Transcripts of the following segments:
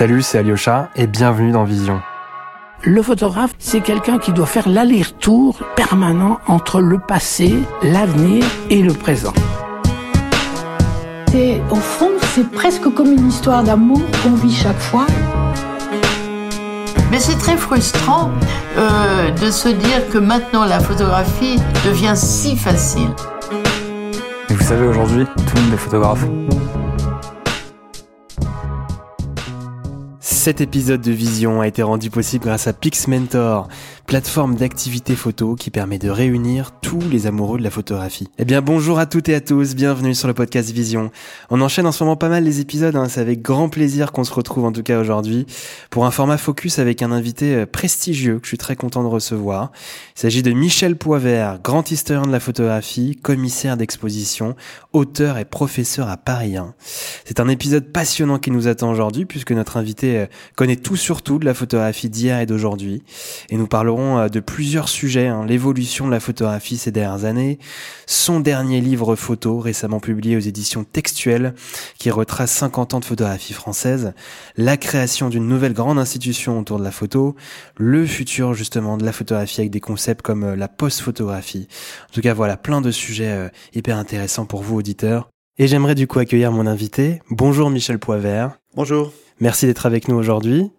Salut, c'est Alyosha et bienvenue dans Vision. Le photographe, c'est quelqu'un qui doit faire l'aller-retour permanent entre le passé, l'avenir et le présent. Et au fond, c'est presque comme une histoire d'amour qu'on vit chaque fois. Mais c'est très frustrant euh, de se dire que maintenant la photographie devient si facile. Et vous savez, aujourd'hui, tout le monde est photographe. Cet épisode de Vision a été rendu possible grâce à PixMentor, plateforme d'activité photo qui permet de réunir tous les amoureux de la photographie. Eh bien bonjour à toutes et à tous, bienvenue sur le podcast Vision. On enchaîne en ce moment pas mal les épisodes, hein, c'est avec grand plaisir qu'on se retrouve en tout cas aujourd'hui pour un format focus avec un invité euh, prestigieux que je suis très content de recevoir. Il s'agit de Michel Poivert, grand historien de la photographie, commissaire d'exposition, auteur et professeur à Paris 1. C'est un épisode passionnant qui nous attend aujourd'hui puisque notre invité euh, connaît tout sur tout de la photographie d'hier et d'aujourd'hui. Et nous parlerons euh, de plusieurs sujets, hein. l'évolution de la photographie ces dernières années, son dernier livre photo récemment publié aux éditions textuelles qui retrace 50 ans de photographie française, la création d'une nouvelle grande institution autour de la photo, le futur justement de la photographie avec des concepts comme euh, la post-photographie. En tout cas voilà, plein de sujets euh, hyper intéressants pour vous auditeurs. Et j'aimerais du coup accueillir mon invité. Bonjour Michel Poivert. Bonjour. Merci d'être avec nous aujourd'hui.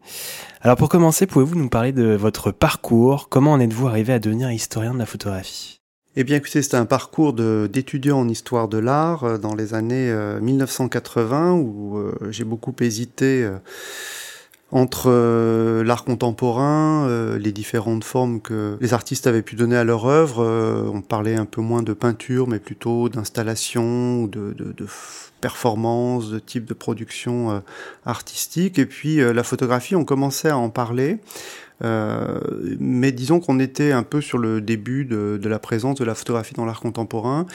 Alors pour commencer, pouvez-vous nous parler de votre parcours? Comment en êtes-vous arrivé à devenir historien de la photographie? Eh bien, écoutez, c'était un parcours d'étudiant en histoire de l'art euh, dans les années 1980 euh, où euh, j'ai beaucoup hésité entre l'art contemporain, les différentes formes que les artistes avaient pu donner à leur œuvre. on parlait un peu moins de peinture, mais plutôt d'installation de, de, de performance, de type de production euh, artistique. Et puis euh, la photographie, on commençait à en parler. Euh, mais disons qu'on était un peu sur le début de, de la présence de la photographie dans l'art contemporain.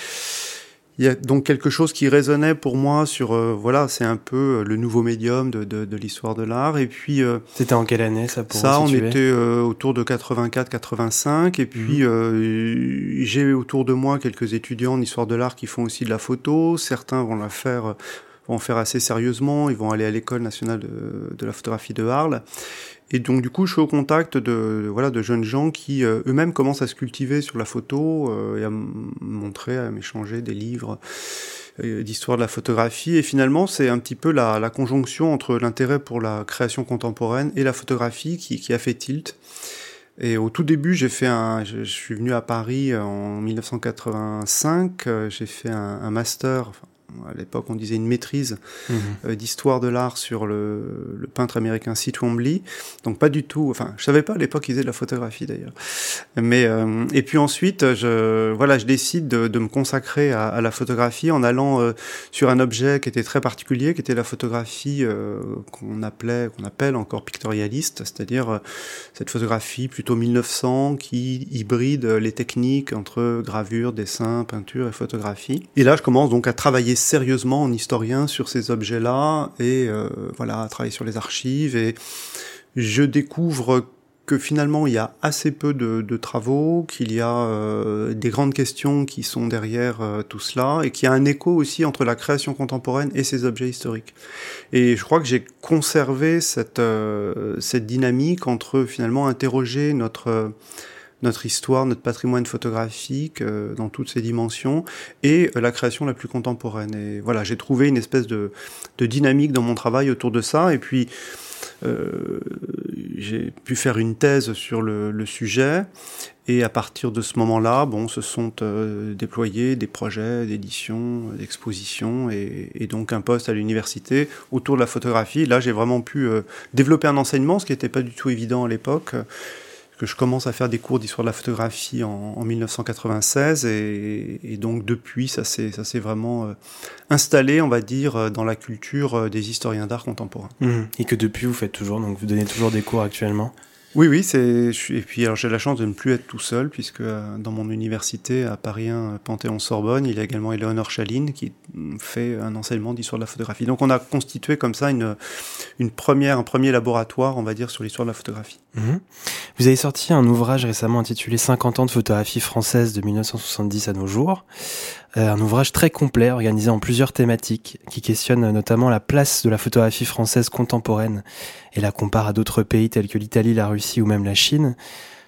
Il y a donc quelque chose qui résonnait pour moi sur euh, voilà c'est un peu euh, le nouveau médium de, de, de l'histoire de l'art. Et puis euh, c'était en quelle année ça pour ça on était autour de 84 85 et puis mhm. j'ai autour de moi quelques étudiants en histoire de l'art qui font aussi de la photo. Certains vont la faire vont faire assez sérieusement ils vont aller à l'école nationale de, de la photographie de Arles et donc du coup, je suis au contact de voilà de jeunes gens qui euh, eux-mêmes commencent à se cultiver sur la photo euh, et à montrer, à m'échanger des livres euh, d'histoire de la photographie. Et finalement, c'est un petit peu la, la conjonction entre l'intérêt pour la création contemporaine et la photographie qui, qui a fait tilt. Et au tout début, j'ai fait un, je, suis venu à Paris en 1985. J'ai fait un, un master, à l'époque on disait une maîtrise mhm. euh, d'histoire de l'art sur le, le, peintre américain C. Twombly. Donc pas du tout, enfin je savais pas à l'époque qu'ils faisaient de la photographie d'ailleurs. Mais euh, et puis ensuite je voilà je décide de, de me consacrer à, à, la photographie en allant euh, sur un objet qui était très particulier, qui était la photographie qu'on appelait qu'on appelle encore pictorialiste, c'est-à-dire cette photographie plutôt 1900 qui hybride les techniques entre gravure, dessin, peinture et photographie. Et là je commence donc à travailler sérieusement en historien sur ces objets-là et euh, voilà, travailler sur les archives et je découvre que finalement il y a assez peu de, de travaux, qu'il y a euh, des grandes questions qui sont derrière euh, tout cela et qu'il y a un écho aussi entre la création contemporaine et ces objets historiques. Et je crois que j'ai conservé cette, cette dynamique entre finalement interroger notre notre histoire, notre patrimoine photographique euh, dans toutes ses dimensions et euh, la création la plus contemporaine. Et voilà, j'ai trouvé une espèce de, de, dynamique dans mon travail autour de ça. Et puis, euh, j'ai pu faire une thèse sur le, le, sujet. Et à partir de ce moment-là, bon, se sont euh, déployés des projets d'édition, d'exposition et, et, donc un poste à l'université autour de la photographie. Là, j'ai vraiment pu développer un enseignement, ce qui n'était pas du tout évident à l'époque que je commence à faire des cours d'histoire de la photographie en, en 1996 et, donc depuis ça s'est vraiment euh, installé on va dire euh, dans la culture euh, des historiens d'art contemporain. Mmh. Et que depuis vous faites toujours donc vous donnez toujours des cours actuellement? Oui, oui, c'est. Et puis, alors, j'ai la chance de ne plus être tout seul, puisque euh, dans mon université à Paris 1, Panthéon-Sorbonne, il y a également Éléonore Chaline qui fait un enseignement d'histoire de la photographie. Donc, on a constitué comme ça une, une première, un premier laboratoire, on va dire, sur l'histoire de la photographie. Mmh. Vous avez sorti un ouvrage récemment intitulé 50 ans de photographie française de 1970 à nos jours. Euh, un ouvrage très complet organisé en plusieurs thématiques qui questionne notamment la place de la photographie française contemporaine et la compare à d'autres pays tels que l'Italie, la Russie ou même la Chine.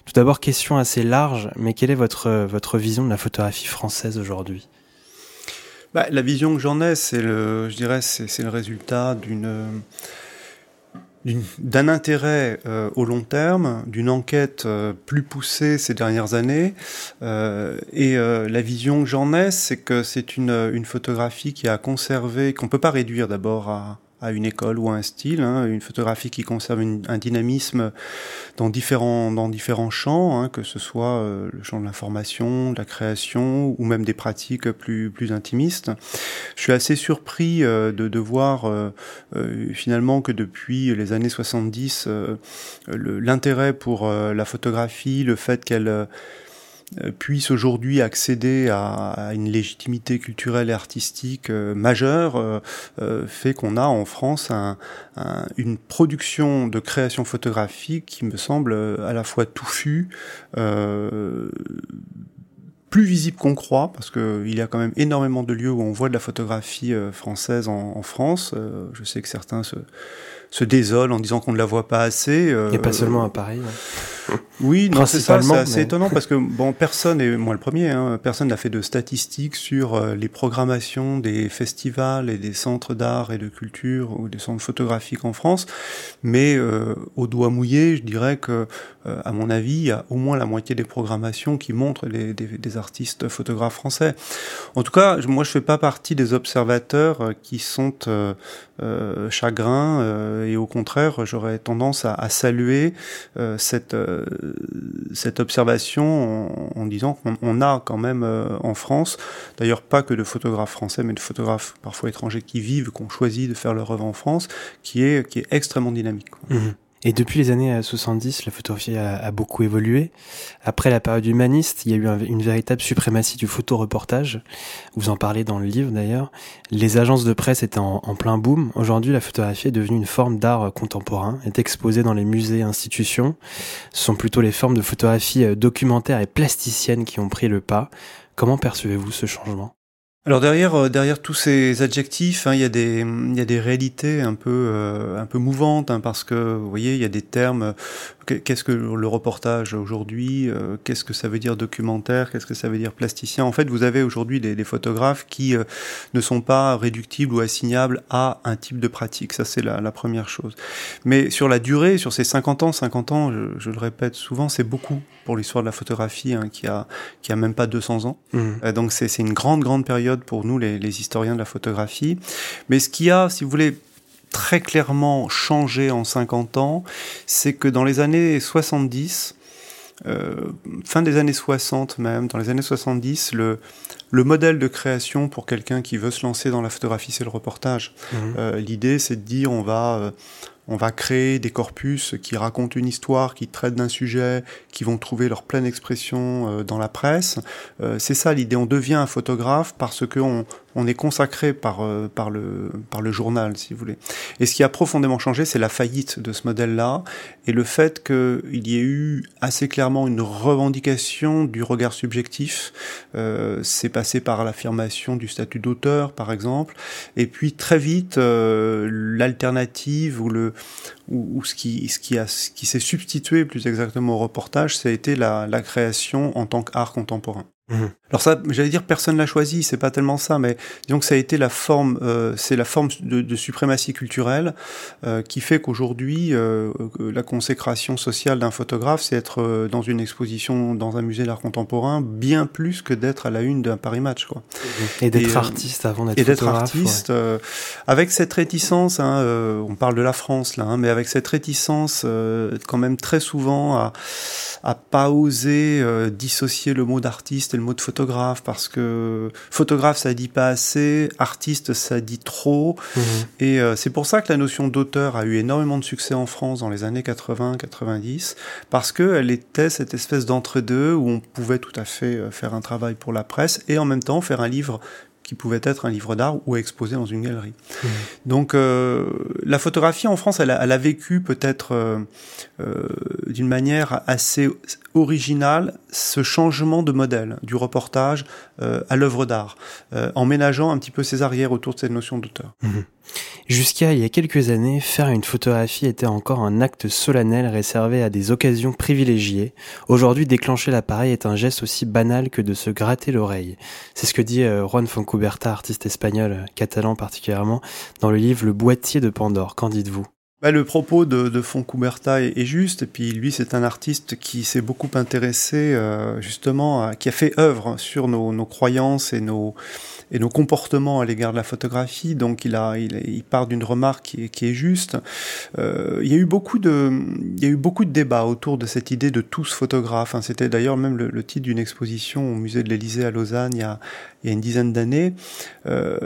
Tout d'abord, question assez large, mais quelle est votre, votre vision de la photographie française aujourd'hui? Bah, La vision que j'en ai, c'est le, je dirais, c'est le résultat d'une d'un intérêt euh, au long terme, d'une enquête euh, plus poussée ces dernières années. Euh, et la vision que j'en ai, c'est que c'est une, une photographie qui a conservé, qu'on peut pas réduire d'abord à, à une école ou à un style, hein, une photographie qui conserve un dynamisme dans différents, dans différents champs, hein, que ce soit euh, le champ de l'information, de la création ou même des pratiques plus, plus intimistes. Je suis assez surpris euh, de, de voir euh, finalement que depuis les années 70, l'intérêt pour la photographie, le fait qu'elle euh, puisse aujourd'hui accéder à, une légitimité culturelle et artistique euh, majeure euh, fait qu'on a en France une production de création photographique qui me semble à la fois touffue, plus visible qu'on croit, parce qu'il y a quand même énormément de lieux où on voit de la photographie française en, France. je sais que certains se, se désolent en disant qu'on ne la voit pas assez. A pas seulement à Paris. Oui, non, c'est ça, c'est assez étonnant parce que bon, personne, et moi le premier, hein, personne n'a fait de statistiques sur euh, les programmations des festivals et des centres d'art et de culture ou des centres photographiques en France, mais euh, au doigt mouillé, je dirais que, euh, à mon avis, il y a au moins la moitié des programmations qui montrent les, des, des, artistes photographes français. En tout cas, moi je fais pas partie des observateurs qui sont chagrins et au contraire, j'aurais tendance à, à saluer cette cette observation en, disant qu'on a quand même euh, en France, d'ailleurs pas que de photographes français, mais de photographes parfois étrangers qui vivent, qui ont choisi de faire leur œuvre en France, qui est, qui est extrêmement dynamique. Mmh. Et depuis les années 70, la photographie a, beaucoup évolué. Après la période humaniste, il y a eu une véritable suprématie du photoreportage. Vous en parlez dans le livre d'ailleurs. Les agences de presse étaient en, plein boom. Aujourd'hui, la photographie est devenue une forme d'art contemporain, est exposée dans les musées et institutions. Ce sont plutôt les formes de photographie euh, documentaire et plasticienne qui ont pris le pas. Comment percevez-vous ce changement? Alors derrière, euh, derrière tous ces adjectifs, hein, il, y a des, y a des réalités un peu, euh, un peu mouvantes, hein, parce que vous voyez, il y a des termes qu'est-ce que le reportage aujourd'hui euh, Qu'est-ce que ça veut dire documentaire Qu'est-ce que ça veut dire plasticien? En fait, vous avez aujourd'hui des, des, photographes qui euh, ne sont pas réductibles ou assignables à un type de pratique. Ça, c'est la, la, première chose. Mais sur la durée, sur ces 50 ans, 50 ans, je, je le répète souvent, c'est beaucoup pour l'histoire de la photographie hein, qui a qui a même pas 200 ans. Mmh. Euh, donc c'est une grande grande période pour nous les, les historiens de la photographie. Mais ce qui a, si vous voulez, très clairement changé en 50 ans, c'est que dans les années 70, euh, fin des années 60 même, dans les années 70, le, le modèle de création pour quelqu'un qui veut se lancer dans la photographie, c'est le reportage. Mmh. Euh, L'idée, c'est de dire on va, euh, on va créer des corpus qui racontent une histoire, qui traitent d'un sujet, qui vont trouver leur pleine expression dans la presse. C'est ça l'idée. On devient un photographe parce qu'on on est consacré par, euh, par, le, par le journal, si vous voulez. Et ce qui a profondément changé, c'est la faillite de ce modèle-là et le fait qu'il y ait eu assez clairement une revendication du regard subjectif. c'est passé par l'affirmation du statut d'auteur, par exemple. Et puis très vite, l'alternative ou le ou, ce qui, ce qui, a, ce qui s'est substitué plus exactement au reportage, ça a été la, la création en tant qu'art contemporain. Mhm. Alors ça, j'allais dire personne l'a choisi, c'est pas tellement ça, mais disons que ça a été la forme, euh, c'est la forme de, de suprématie culturelle euh, qui fait qu'aujourd'hui euh, la consécration sociale d'un photographe, c'est être euh, dans une exposition dans un musée d'art contemporain bien plus que d'être à la une d'un Paris Match, quoi. Et d'être artiste avant d'être Et d'être artiste, avec cette réticence, hein, on parle de la France là, hein, mais avec cette réticence quand même très souvent à à pas oser dissocier le mot d'artiste le mot de photographe parce que photographe ça dit pas assez, artiste ça dit trop. Mhm. Et euh, c'est pour ça que la notion d'auteur a eu énormément de succès en France dans les années 80-90 parce qu'elle était cette espèce d'entre-deux où on pouvait tout à fait euh, faire un travail pour la presse et en même temps faire un livre qui pouvait être un livre d'art ou exposé dans une galerie. Mmh. Donc euh, la photographie en France, elle a, elle a vécu peut-être euh, euh, d'une manière assez originale ce changement de modèle du reportage euh, à l'œuvre d'art, euh, en ménageant un petit peu ses arrières autour de cette notion d'auteur. Mmh. Jusqu'à il y a quelques années, faire une photographie était encore un acte solennel réservé à des occasions privilégiées. Aujourd'hui, déclencher l'appareil est un geste aussi banal que de se gratter l'oreille. C'est ce que dit euh, Juan Foncuberta, artiste espagnol, catalan particulièrement, dans le livre Le boîtier de Pandore. Qu'en dites-vous? Bah, le propos de, de Foncouberta est, est, juste, et puis lui, c'est un artiste qui s'est beaucoup intéressé euh, justement, à, qui a fait œuvre sur nos, nos croyances et nos, et nos comportements à l'égard de la photographie. Donc il part d'une remarque qui est, juste. Euh, il y a eu beaucoup de, débats autour de cette idée de tous photographes. C'était d'ailleurs même le, titre d'une exposition au musée de l'Élysée à Lausanne il y a, une dizaine d'années. Euh,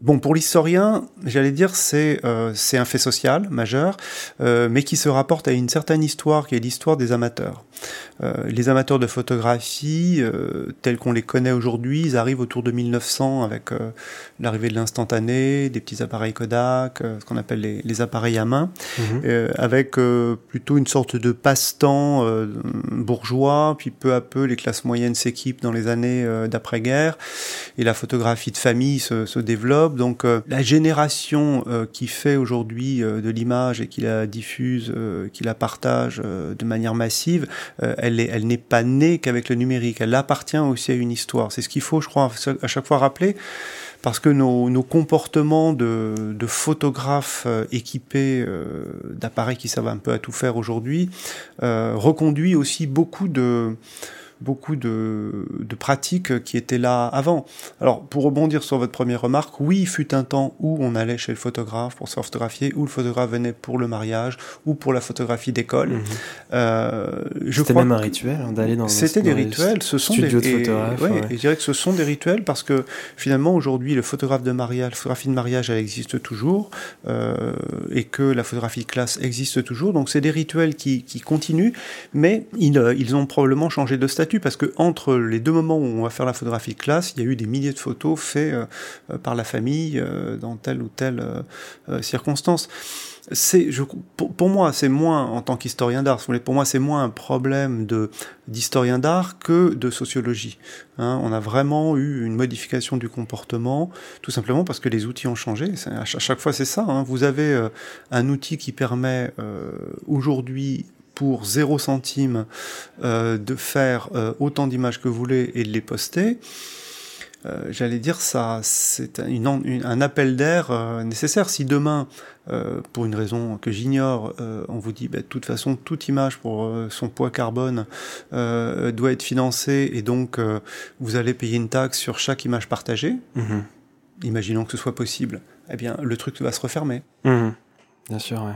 bon, pour l'historien, j'allais dire c'est euh, un fait social majeur, mais qui se rapporte à une certaine histoire qui est l'histoire des amateurs. Les amateurs de photographie, tels qu'on les connaît aujourd'hui, ils arrivent autour de 1900 avec euh, l'arrivée de l'instantané, des petits appareils Kodak, ce qu'on appelle les, les, appareils à main, mmh. avec plutôt une sorte de passe-temps bourgeois, puis peu à peu les classes moyennes s'équipent dans les années d'après-guerre, et la photographie de famille se, se développe. Donc la génération qui fait aujourd'hui de l'image et qui la diffuse, qui la partage de manière massive, euh, elle n'est elle pas née qu'avec le numérique, elle appartient aussi à une histoire. C'est ce qu'il faut, je crois, à chaque fois rappeler, parce que nos, comportements de, de photographes euh, équipés euh, d'appareils qui savent un peu à tout faire aujourd'hui euh, reconduit aussi beaucoup de beaucoup de, de, pratiques qui étaient là avant. Alors, pour rebondir sur votre première remarque, oui, il fut un temps où on allait chez le photographe pour se photographier, où le photographe venait pour le mariage, ou pour la photographie d'école. Mmh. Euh, C'était même un rituel hein, d'aller dans C'était des rituels, ce sont des de photographes. Ouais, ouais. et je dirais que ce sont des rituels parce que finalement, aujourd'hui, le photographe de mariage, la photographie de mariage, elle existe toujours, euh, et que la photographie de classe existe toujours. Donc, c'est des rituels qui, qui continuent, mais ils, euh, ils ont probablement changé de statut parce que entre les deux moments où on va faire la photographie classe, il y a eu des milliers de photos faites euh, par la famille euh, dans telle ou telle euh, circonstance. Pour, moi, c'est moins en tant qu'historien d'art. Pour moi, c'est moins un problème d'historien d'art que de sociologie. Hein, on a vraiment eu une modification du comportement, tout simplement parce que les outils ont changé. À chaque fois, c'est ça. Hein. Vous avez euh, un outil qui permet euh, aujourd'hui pour 0 centime euh, de faire euh, autant d'images que vous voulez et de les poster, euh, j'allais dire ça, c'est un, appel d'air euh, nécessaire. Si demain, euh, pour une raison que j'ignore, on vous dit, bah, de toute façon, toute image pour son poids carbone doit être financée et donc vous allez payer une taxe sur chaque image partagée, mmh. imaginons que ce soit possible, eh bien, le truc va se refermer. Mmh. Bien sûr, ouais.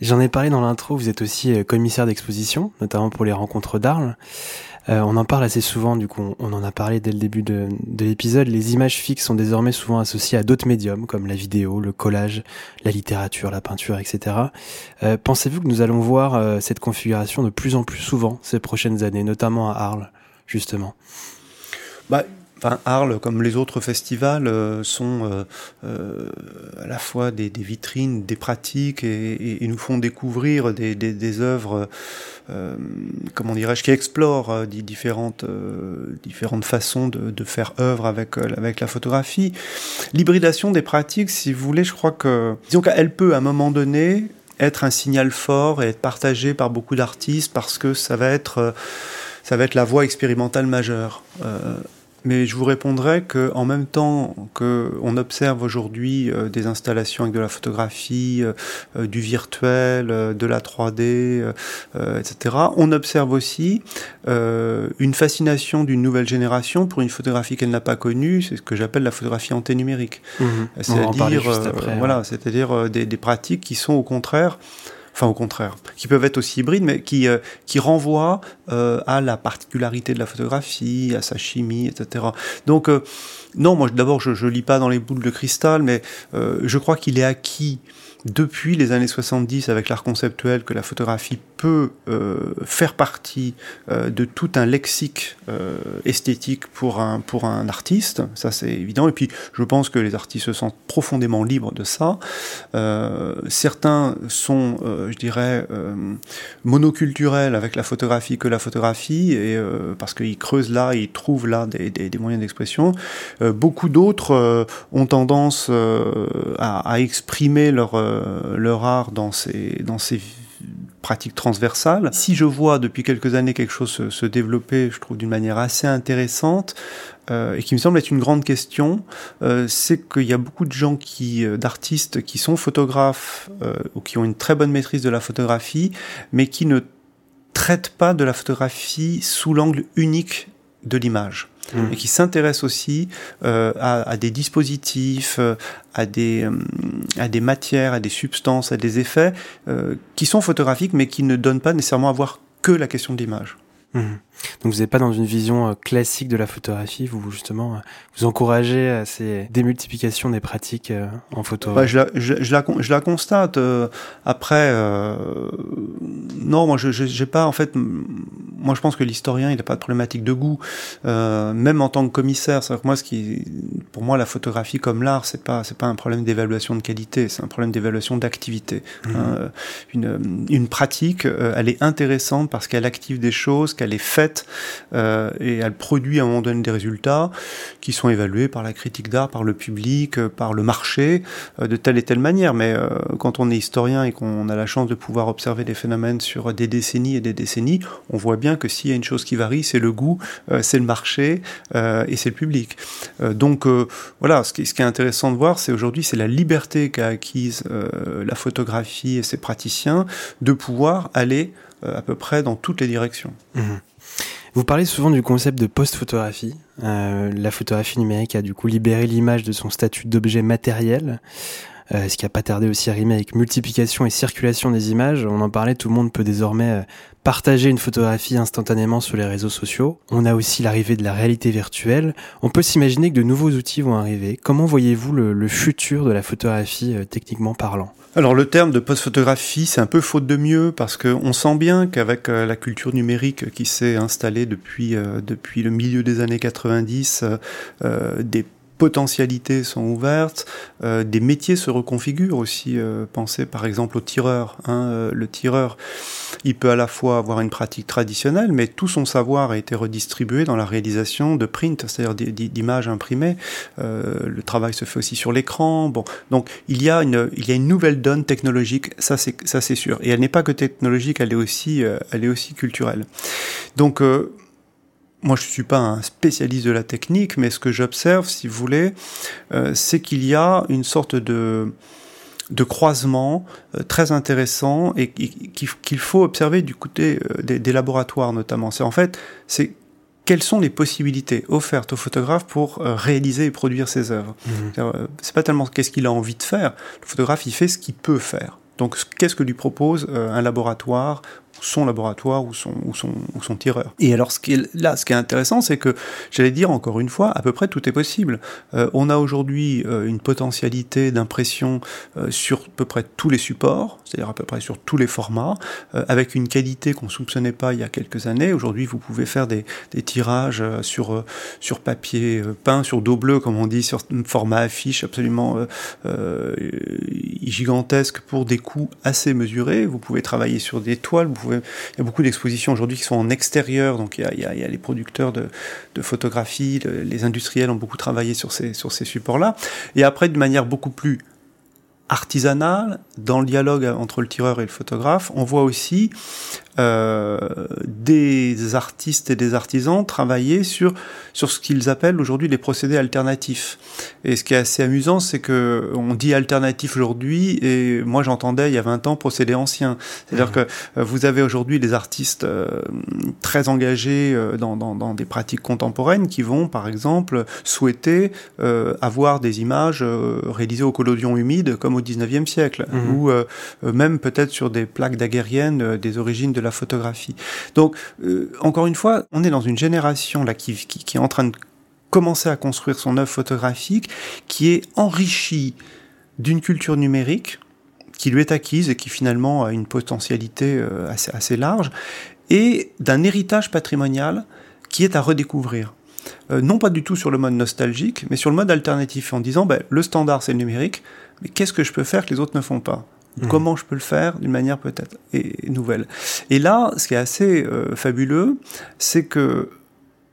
J'en ai parlé dans l'intro, vous êtes aussi euh, commissaire d'exposition, notamment pour les rencontres d'Arles. Euh, on en parle assez souvent, du coup on en a parlé dès le début de, de l'épisode. Les images fixes sont désormais souvent associées à d'autres médiums, comme la vidéo, le collage, la littérature, la peinture, etc. Euh, Pensez-vous que nous allons voir euh, cette configuration de plus en plus souvent ces prochaines années, notamment à Arles, justement? Bah, Enfin, Arles, comme les autres festivals, euh, sont euh, euh, à la fois des, vitrines, des pratiques et, nous font découvrir des, œuvres, comment dirais-je, qui explorent différentes, différentes façons de, faire œuvre avec, la photographie. L'hybridation des pratiques, si vous voulez, je crois que, disons qu'elle peut à un moment donné être un signal fort et être partagée par beaucoup d'artistes parce que ça va être, ça va être la voie expérimentale majeure. Mais je vous répondrai que en même temps que on observe aujourd'hui euh, des installations avec de la photographie, euh, euh du virtuel, euh, de la 3D, euh, etc., on observe aussi une fascination d'une nouvelle génération pour une photographie qu'elle n'a pas connue. C'est ce que j'appelle la photographie anténumérique. Mmh. C'est-à-dire, voilà, c'est-à-dire des, des, pratiques qui sont au contraire enfin au contraire, qui peuvent être aussi hybrides, mais qui, euh, qui renvoient euh, à la particularité de la photographie, à sa chimie, etc. Donc, euh, non, moi d'abord, je ne lis pas dans les boules de cristal, mais euh, je crois qu'il est acquis depuis les années 70 avec l'art conceptuel que la photographie peut faire partie de tout un lexique esthétique pour un, pour un artiste, ça c'est évident, et puis je pense que les artistes se sentent profondément libres de ça. certains sont, je dirais, monoculturels avec la photographie que la photographie, et parce qu'ils creusent là, ils trouvent là des moyens d'expression. Beaucoup d'autres ont tendance à, à, exprimer leur, leur art dans ces, dans ces pratiques transversales. Si je vois depuis quelques années quelque chose se, se développer, je trouve d'une manière assez intéressante, euh, et qui me semble être une grande question, euh, c'est qu'il y a beaucoup de gens qui, euh, d'artistes qui sont photographes euh, ou qui ont une très bonne maîtrise de la photographie, mais qui ne traitent pas de la photographie sous l'angle unique de l'image. Et qui s'intéressent aussi euh, à, à, des dispositifs, euh, à des, euh, à des matières, à des substances, à des effets euh, qui sont photographiques mais qui ne donnent pas nécessairement à voir que la question de l'image. Mmh. Donc vous n'êtes pas dans une vision classique de la photographie, vous justement vous encouragez à ces démultiplications des pratiques en photo. Bah, je, la, je, je, la, je la constate. Euh, après, euh, non, moi je j'ai pas en fait. Moi je pense que l'historien il n'a pas de problématique de goût, euh, même en tant que commissaire. C'est moi ce qui, pour moi la photographie comme l'art c'est pas c'est pas un problème d'évaluation de qualité, c'est un problème d'évaluation d'activité. Mmh. Euh, une une pratique, elle est intéressante parce qu'elle active des choses, qu'elle est faite euh, et elle produit à un moment donné des résultats qui sont évalués par la critique d'art, par le public, euh, par le marché, euh, de telle et telle manière. Mais quand on est historien et qu'on a la chance de pouvoir observer des phénomènes sur des décennies et des décennies, on voit bien que s'il y a une chose qui varie, c'est le goût, c'est le marché et c'est le public. donc voilà, ce qui, ce qui, est intéressant de voir, c'est aujourd'hui, c'est la liberté qu'a acquise la photographie et ses praticiens de pouvoir aller à peu près dans toutes les directions. Mmh. Vous parlez souvent du concept de post-photographie. Euh, la photographie numérique a du coup libéré l'image de son statut d'objet matériel, ce qui a pas tardé aussi à rimer avec multiplication et circulation des images. On en parlait, tout le monde peut désormais euh, partager une photographie instantanément sur les réseaux sociaux. On a aussi l'arrivée de la réalité virtuelle. On peut s'imaginer que de nouveaux outils vont arriver. Comment voyez-vous le, futur de la photographie euh, techniquement parlant? Alors le terme de post-photographie, c'est un peu faute de mieux parce qu'on sent bien qu'avec euh, la culture numérique qui s'est installée depuis, euh, depuis le milieu des années 90, euh, des potentialités sont ouvertes, euh, des métiers se reconfigurent aussi. Euh, pensez par exemple au tireur. Hein, euh, le tireur, il peut à la fois avoir une pratique traditionnelle, mais tout son savoir a été redistribué dans la réalisation de print, c'est-à-dire d'images imprimées. Euh, le travail se fait aussi sur l'écran. Bon, donc il y a une il y a une nouvelle donne technologique, ça c'est ça c'est sûr. Et elle n'est pas que technologique, elle est aussi euh, elle est aussi culturelle. Donc euh, moi, je ne suis pas un spécialiste de la technique, mais ce que j'observe, si vous voulez, euh, c'est qu'il y a une sorte de, de croisement euh, très intéressant et qu'il faut observer du côté euh, des, des, laboratoires notamment. C'est en fait, c'est quelles sont les possibilités offertes aux photographes pour réaliser et produire ses œuvres. Mmh. C'est pas tellement qu'est-ce qu'il a envie de faire. Le photographe, il fait ce qu'il peut faire. Donc, qu'est-ce que lui propose un laboratoire son laboratoire ou son, ou son, ou son tireur. Et alors, ce qui est, là, ce qui est intéressant, c'est que, j'allais dire encore une fois, à peu près tout est possible. Euh, on a aujourd'hui euh, une potentialité d'impression euh, sur à peu près tous les supports, c'est-à-dire à peu près sur tous les formats, euh, avec une qualité qu'on soupçonnait pas il y a quelques années. Aujourd'hui, vous pouvez faire des, des tirages sur, sur papier peint, sur dos bleu, comme on dit, sur format affiche absolument gigantesque pour des coûts assez mesurés. Vous pouvez travailler sur des toiles, vous pouvez... il y a beaucoup d'expositions aujourd'hui qui sont en extérieur, donc il y a, les producteurs de, photographie, le, les industriels ont beaucoup travaillé sur ces supports-là. Et après, de manière beaucoup plus artisanale, dans le dialogue entre le tireur et le photographe, on voit aussi euh, des artistes et des artisans travailler sur sur ce qu'ils appellent aujourd'hui les procédés alternatifs. Et ce qui est assez amusant, c'est que on dit alternatif aujourd'hui, et moi j'entendais il y a 20 ans procédé ancien. C'est-à-dire mmh. que euh, vous avez aujourd'hui des artistes euh, très engagés euh, dans, dans, dans, des pratiques contemporaines qui vont, par exemple, souhaiter euh, avoir des images euh, réalisées au collodion humide comme au 19e siècle, mmh. ou même peut-être sur des plaques daguerriennes des origines de la photographie. Donc, euh, encore une fois, on est dans une génération là qui, qui, est en train de commencer à construire son œuvre photographique, qui est enrichie d'une culture numérique, qui lui est acquise et qui finalement a une potentialité assez, assez large, et d'un héritage patrimonial qui est à redécouvrir. non pas du tout sur le mode nostalgique, mais sur le mode alternatif, en disant ben, le standard c'est le numérique, mais qu'est-ce que je peux faire que les autres ne font pas? Mmh. Comment je peux le faire d'une manière peut-être nouvelle Et là, ce qui est assez fabuleux, c'est que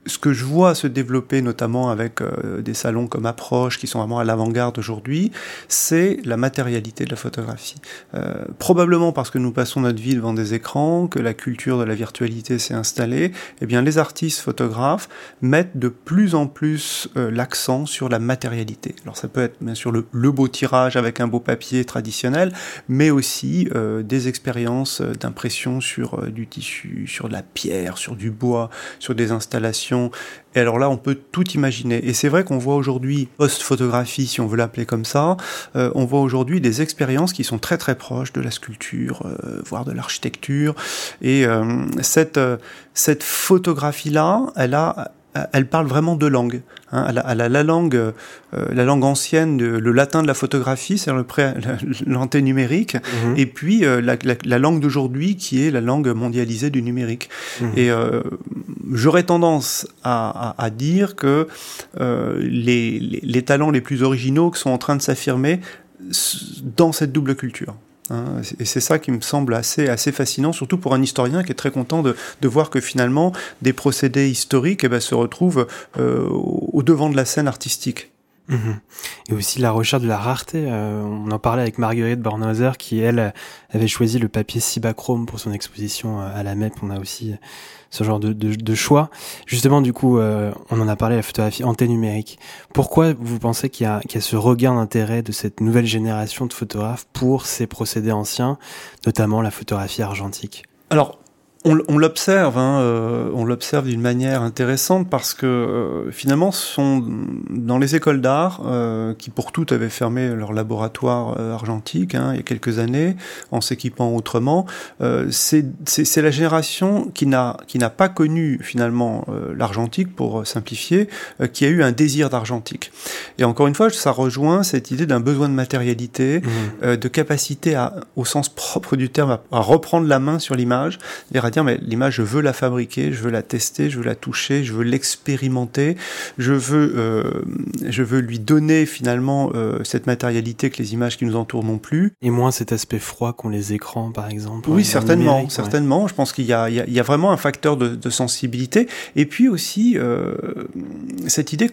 ce que je vois se développer, notamment avec euh, des salons comme Approche, qui sont vraiment à l'avant-garde aujourd'hui, c'est la matérialité de la photographie. Euh, probablement parce que nous passons notre vie devant des écrans, que la culture de la virtualité s'est installée, eh bien les artistes photographes mettent de plus en plus euh, l'accent sur la matérialité. Alors ça peut être bien sûr le, le, beau tirage avec un beau papier traditionnel, mais aussi des expériences d'impression sur du tissu, sur de la pierre, sur du bois, sur des installations et alors là, on peut tout imaginer. Et c'est vrai qu'on voit aujourd'hui, post-photographie, si on veut l'appeler comme ça, euh, on voit aujourd'hui des expériences qui sont très très proches de la sculpture, euh, voire de l'architecture. Et euh, cette, cette photographie-là, elle a elle parle vraiment de langue. Hein. Elle, a, la langue, euh, la langue ancienne, le latin de la photographie, c'est l'anténumérique, mhm. et puis euh, la, langue d'aujourd'hui qui est la langue mondialisée du numérique. Mhm. Et euh, j'aurais tendance à, dire que les, les talents les plus originaux qui sont en train de s'affirmer dans cette double culture. Hein, et c'est ça qui me semble assez, assez fascinant, surtout pour un historien qui est très content de, voir que finalement des procédés historiques eh ben, se retrouvent euh, au devant de la scène artistique. Et aussi la recherche de la rareté. Euh, on en parlait avec Marguerite Bornhauser qui, elle, avait choisi le papier Cibachrome pour son exposition à la MEP. On a aussi ce genre de, choix. Justement, du coup, euh, on en a parlé, la photographie numérique. Pourquoi vous pensez qu'il y, a, qu'il y a ce regain d'intérêt de cette nouvelle génération de photographes pour ces procédés anciens, notamment la photographie argentique? Alors, on, l'observe, hein, euh, on l'observe d'une manière intéressante parce que euh, finalement, ce sont dans les écoles d'art euh, qui pour toutes avaient fermé leur laboratoire argentique hein, il y a quelques années en s'équipant autrement. c'est la génération qui n'a qui n'a pas connu finalement l'argentique pour simplifier, qui a eu un désir d'argentique. Et encore une fois, ça rejoint cette idée d'un besoin de matérialité, mmh. de capacité à, au sens propre du terme, à, à reprendre la main sur l'image, à mais l'image, je veux la fabriquer, je veux la tester, je veux la toucher, je veux l'expérimenter, je veux, euh, je veux lui donner finalement euh, cette matérialité que les images qui nous entourent n'ont plus. Et moins cet aspect froid qu'ont les écrans, par exemple. Oui, certainement, certainement. Je pense qu'il y, y, y a, vraiment un facteur de, de sensibilité. Et puis aussi euh, cette idée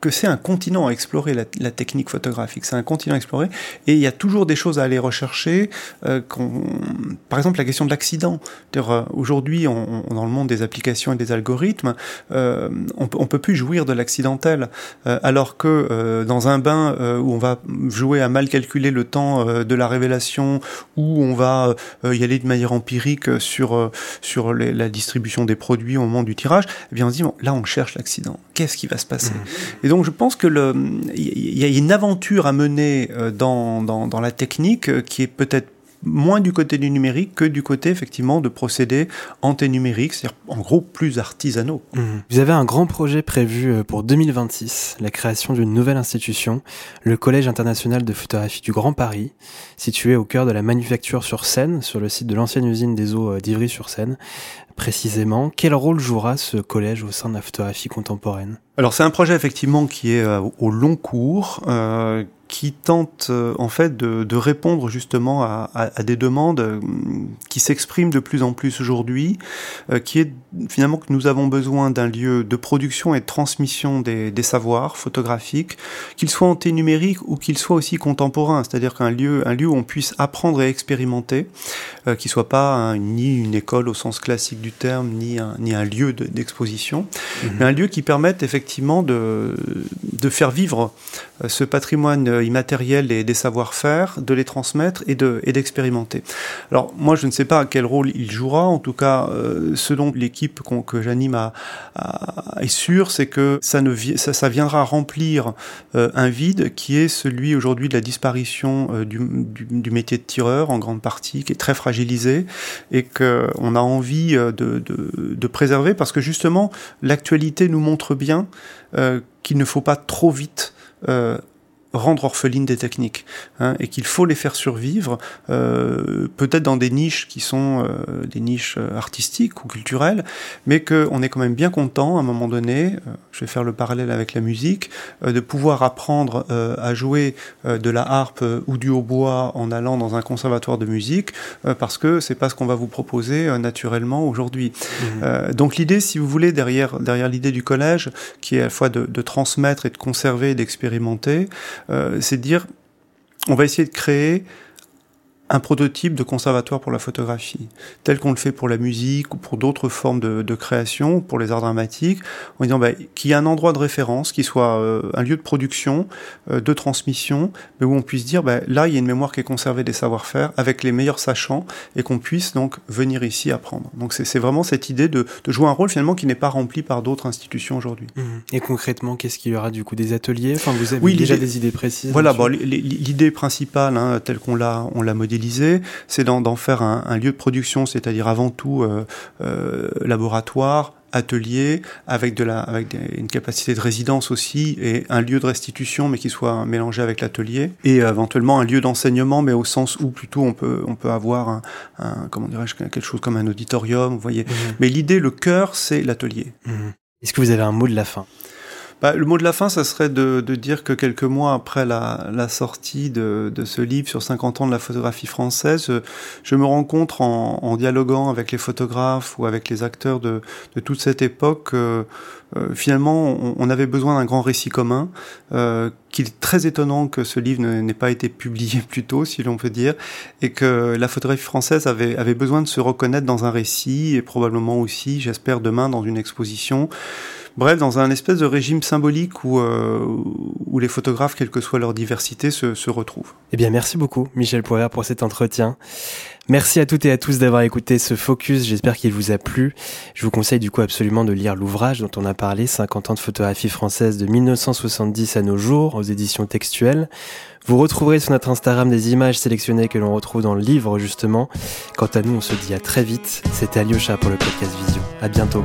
que c'est un continent à explorer, la, la technique photographique. C'est un continent à explorer et il y a toujours des choses à aller rechercher. Euh, par exemple, la question de l'accident. Euh, aujourd'hui, on, dans le monde des applications et des algorithmes, euh, on, on peut plus jouir de l'accidentel, euh, alors que euh, dans un bain où on va jouer à mal calculer le temps de la révélation, où on va y aller de manière empirique sur sur les, la distribution des produits au moment du tirage, eh bien on se dit bon, là on cherche l'accident. Qu'est-ce qui va se passer? Mmh. Et donc je pense que il y a une aventure à mener euh, dans la technique euh, qui est peut-être moins du côté du numérique que du côté effectivement de procédés anténumériques, c'est-à-dire en gros plus artisanaux. Mmh. Vous avez un grand projet prévu euh, pour 2026, la création d'une nouvelle institution, le Collège international de photographie du Grand Paris, situé au cœur de la manufacture sur Seine, sur le site de l'ancienne usine des eaux d'Ivry-sur-Seine précisément. Quel rôle jouera ce collège au sein de la photographie contemporaine? Alors c'est un projet effectivement qui est euh, au long cours, euh, qui tente euh, en fait de, de répondre justement à, à, à, des demandes euh, qui s'expriment de plus en plus aujourd'hui, euh, qui est finalement que nous avons besoin d'un lieu de production et de transmission des, des savoirs photographiques, qu'il soit anténumérique ou qu'il soit aussi contemporain, c'est-à-dire qu'un lieu, un lieu où on puisse apprendre et expérimenter, euh, qui soit pas ni une école au sens classique du terme, ni un, ni un lieu d'exposition, mmh. mais un lieu qui permette effectivement de, de faire vivre ce patrimoine immatériel et des savoir-faire, de les transmettre et de et d'expérimenter. Alors moi je ne sais pas quel rôle il jouera, en tout cas euh, selon l'équipe que j'anime à, à, est sûr, c'est que ça ne ça, ça viendra remplir euh, un vide qui est celui aujourd'hui de la disparition euh, du, du, du, métier de tireur en grande partie, qui est très fragilisé et que on a envie de, de, de préserver parce que justement l'actualité nous montre bien qu'il ne faut pas trop vite rendre orphelines des techniques hein, et qu'il faut les faire survivre, euh, peut-être dans des niches qui sont euh, des niches euh, artistiques ou culturelles, mais qu'on est quand même bien content à un moment donné, euh, je vais faire le parallèle avec la musique, euh, de pouvoir apprendre euh, à jouer de la harpe ou du hautbois en allant dans un conservatoire de musique, parce que c'est pas ce qu'on va vous proposer naturellement aujourd'hui. Mmh. donc l'idée, si vous voulez, derrière, derrière l'idée du collège, qui est à la fois de, de transmettre et de conserver et d'expérimenter, c'est de dire, on va essayer de créer un prototype de conservatoire pour la photographie, tel qu'on le fait pour la musique ou pour d'autres formes de, de, création, pour les arts dramatiques, en disant bah, qu'il y ait un endroit de référence, qui soit euh, un lieu de production, euh, de transmission, mais où on puisse dire bah, là il y a une mémoire qui est conservée des savoir-faire avec les meilleurs sachants et qu'on puisse donc venir ici apprendre. Donc c'est vraiment cette idée de, de, jouer un rôle finalement qui n'est pas rempli par d'autres institutions aujourd'hui. Mmh. Et concrètement, qu'est-ce qu'il y aura du coup des ateliers? Enfin, vous avez oui, déjà des idées précises Voilà, bon, l'idée principale, hein, telle qu'on l'a on l'a modélisée c'est d'en faire un, un, lieu de production, c'est-à-dire avant tout euh, euh, laboratoire, atelier avec de la avec des, une capacité de résidence aussi et un lieu de restitution mais qui soit mélangé avec l'atelier et euh, éventuellement un lieu d'enseignement mais au sens où plutôt on peut on peut avoir un, un comment dirais-je quelque chose comme un auditorium vous voyez mmh. mais l'idée le cœur c'est l'atelier mmh. est-ce que vous avez un mot de la fin? Bah, le mot de la fin, ça serait de, de dire que quelques mois après la, la sortie de, de, ce livre sur 50 ans de la photographie française, je me rencontre en, en dialoguant avec les photographes ou avec les acteurs de, de toute cette époque. Euh, euh, finalement, on, on, avait besoin d'un grand récit commun. Euh, qu'il est très étonnant que ce livre n'ait pas été publié plus tôt, si l'on peut dire, et que la photographie française avait, avait besoin de se reconnaître dans un récit et probablement aussi, j'espère, demain dans une exposition. Bref, dans un espèce de régime symbolique où, euh, où les photographes, quelle que soit leur diversité, se, retrouvent. Eh bien, merci beaucoup, Michel Poirier, pour cet entretien. Merci à toutes et à tous d'avoir écouté ce focus, j'espère qu'il vous a plu. Je vous conseille du coup absolument de lire l'ouvrage dont on a parlé, 50 ans de photographie française de 1970 à nos jours, aux éditions textuelles. Vous retrouverez sur notre Instagram des images sélectionnées que l'on retrouve dans le livre justement. Quant à nous, on se dit à très vite. C'était Alyosha pour le podcast Vision. À bientôt.